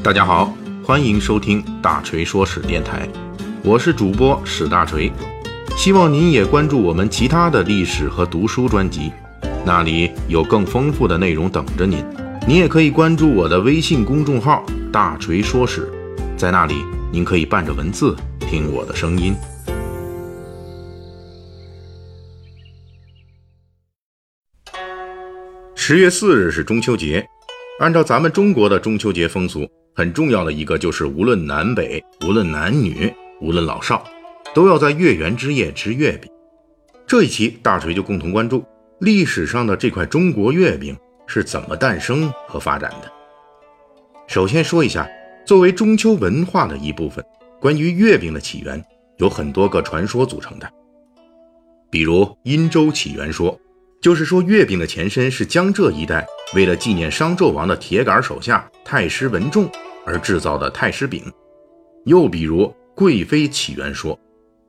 大家好，欢迎收听大锤说史电台，我是主播史大锤，希望您也关注我们其他的历史和读书专辑，那里有更丰富的内容等着您。您也可以关注我的微信公众号“大锤说史”，在那里您可以伴着文字听我的声音。十月四日是中秋节，按照咱们中国的中秋节风俗，很重要的一个就是无论南北，无论男女，无论老少，都要在月圆之夜吃月饼。这一期大锤就共同关注历史上的这块中国月饼是怎么诞生和发展的。首先说一下，作为中秋文化的一部分，关于月饼的起源有很多个传说组成的，比如殷周起源说。就是说，月饼的前身是江浙一带为了纪念商纣王的铁杆手下太师文仲而制造的太师饼。又比如贵妃起源说，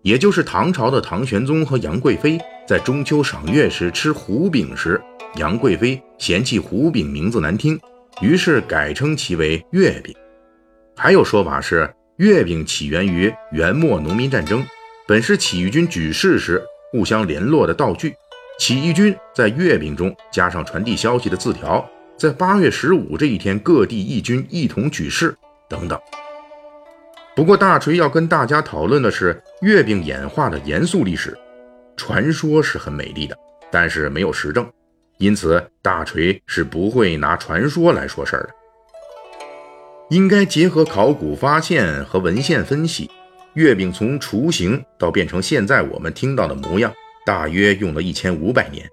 也就是唐朝的唐玄宗和杨贵妃在中秋赏月时吃胡饼时，杨贵妃嫌弃胡饼名字难听，于是改称其为月饼。还有说法是，月饼起源于元末农民战争，本是起义军举事时互相联络的道具。起义军在月饼中加上传递消息的字条，在八月十五这一天，各地义军一同举事等等。不过，大锤要跟大家讨论的是月饼演化的严肃历史。传说是很美丽的，但是没有实证，因此大锤是不会拿传说来说事儿的。应该结合考古发现和文献分析，月饼从雏形到变成现在我们听到的模样。大约用了一千五百年。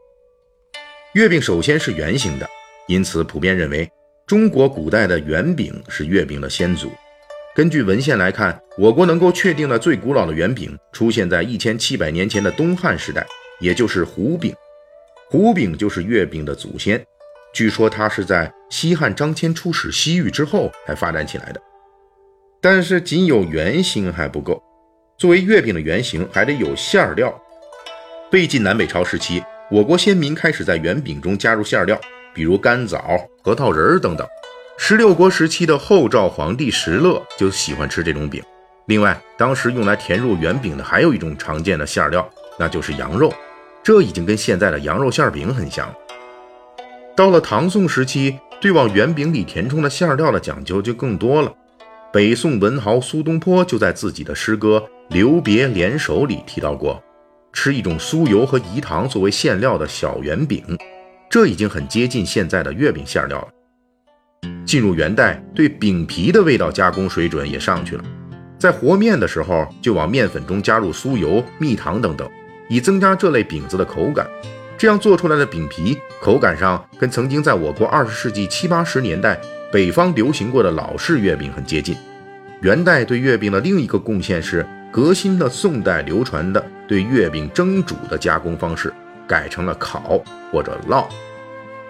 月饼首先是圆形的，因此普遍认为中国古代的圆饼是月饼的先祖。根据文献来看，我国能够确定的最古老的圆饼出现在一千七百年前的东汉时代，也就是胡饼。胡饼就是月饼的祖先。据说它是在西汉张骞出使西域之后才发展起来的。但是仅有圆形还不够，作为月饼的原型，还得有馅料。魏晋南北朝时期，我国先民开始在圆饼中加入馅料，比如干枣、核桃仁等等。十六国时期的后赵皇帝石勒就喜欢吃这种饼。另外，当时用来填入圆饼的还有一种常见的馅料，那就是羊肉。这已经跟现在的羊肉馅饼很像。到了唐宋时期，对往圆饼里填充的馅料的讲究就更多了。北宋文豪苏东坡就在自己的诗歌《留别联手》里提到过。吃一种酥油和饴糖作为馅料的小圆饼，这已经很接近现在的月饼馅料了。进入元代，对饼皮的味道加工水准也上去了，在和面的时候就往面粉中加入酥油、蜜糖等等，以增加这类饼子的口感。这样做出来的饼皮口感上跟曾经在我国二十世纪七八十年代北方流行过的老式月饼很接近。元代对月饼的另一个贡献是。革新了宋代流传的对月饼蒸煮的加工方式，改成了烤或者烙。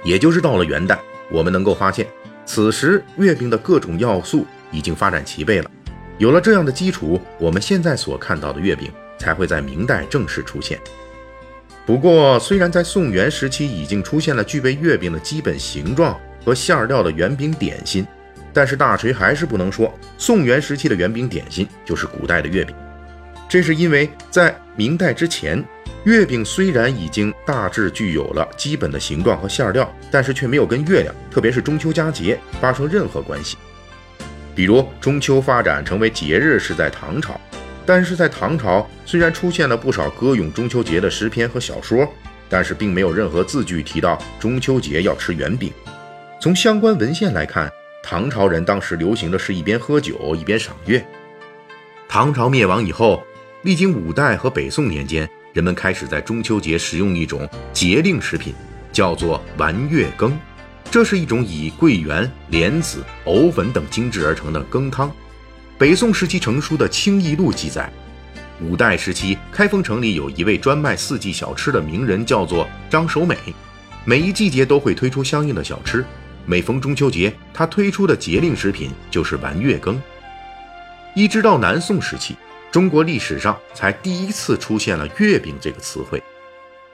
也就是到了元代，我们能够发现，此时月饼的各种要素已经发展齐备了。有了这样的基础，我们现在所看到的月饼才会在明代正式出现。不过，虽然在宋元时期已经出现了具备月饼的基本形状和馅料的圆饼点心，但是大锤还是不能说宋元时期的圆饼点心就是古代的月饼。这是因为在明代之前，月饼虽然已经大致具有了基本的形状和馅料，但是却没有跟月亮，特别是中秋佳节发生任何关系。比如中秋发展成为节日是在唐朝，但是在唐朝虽然出现了不少歌咏中秋节的诗篇和小说，但是并没有任何字句提到中秋节要吃圆饼。从相关文献来看，唐朝人当时流行的是一边喝酒一边赏月。唐朝灭亡以后。历经五代和北宋年间，人们开始在中秋节食用一种节令食品，叫做丸月羹。这是一种以桂圆、莲子、藕粉等精制而成的羹汤。北宋时期成书的《清异录》记载，五代时期开封城里有一位专卖四季小吃的名人，叫做张守美。每一季节都会推出相应的小吃。每逢中秋节，他推出的节令食品就是丸月羹。一直到南宋时期。中国历史上才第一次出现了“月饼”这个词汇，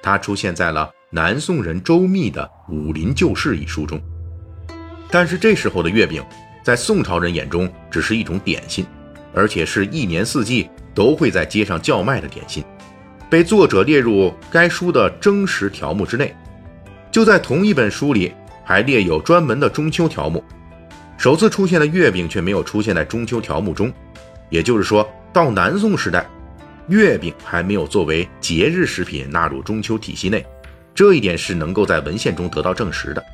它出现在了南宋人周密的《武林旧事》一书中。但是这时候的月饼在宋朝人眼中只是一种点心，而且是一年四季都会在街上叫卖的点心，被作者列入该书的征食条目之内。就在同一本书里，还列有专门的中秋条目。首次出现的月饼却没有出现在中秋条目中，也就是说，到南宋时代，月饼还没有作为节日食品纳入中秋体系内。这一点是能够在文献中得到证实的。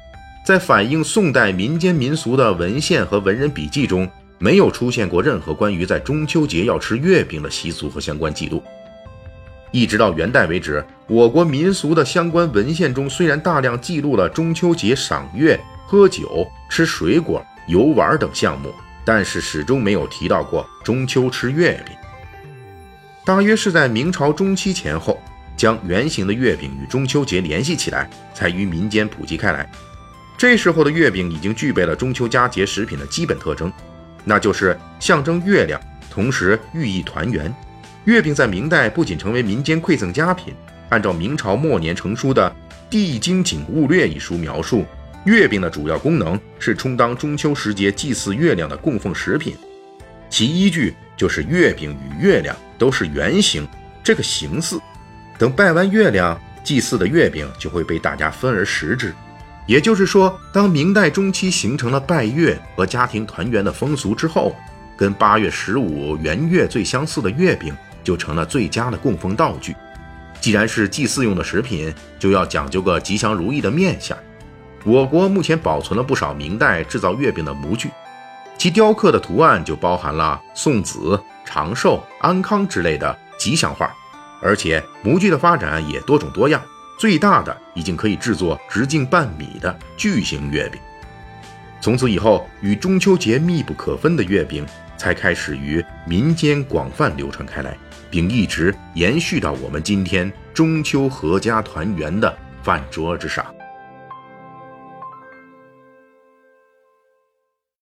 在反映宋代民间民俗的文献和文人笔记中，没有出现过任何关于在中秋节要吃月饼的习俗和相关记录。一直到元代为止，我国民俗的相关文献中虽然大量记录了中秋节赏月、喝酒、吃水果、游玩等项目，但是始终没有提到过中秋吃月饼。大约是在明朝中期前后，将圆形的月饼与中秋节联系起来，才于民间普及开来。这时候的月饼已经具备了中秋佳节食品的基本特征，那就是象征月亮，同时寓意团圆。月饼在明代不仅成为民间馈赠佳品，按照明朝末年成书的《地经景物略》一书描述，月饼的主要功能是充当中秋时节祭祀月亮的供奉食品，其依据就是月饼与月亮都是圆形这个形似，等拜完月亮，祭祀的月饼就会被大家分而食之。也就是说，当明代中期形成了拜月和家庭团圆的风俗之后，跟八月十五圆月最相似的月饼就成了最佳的供奉道具。既然是祭祀用的食品，就要讲究个吉祥如意的面相。我国目前保存了不少明代制造月饼的模具，其雕刻的图案就包含了送子、长寿、安康之类的吉祥画，而且模具的发展也多种多样。最大的已经可以制作直径半米的巨型月饼。从此以后，与中秋节密不可分的月饼才开始于民间广泛流传开来，并一直延续到我们今天中秋阖家团圆的饭桌之上。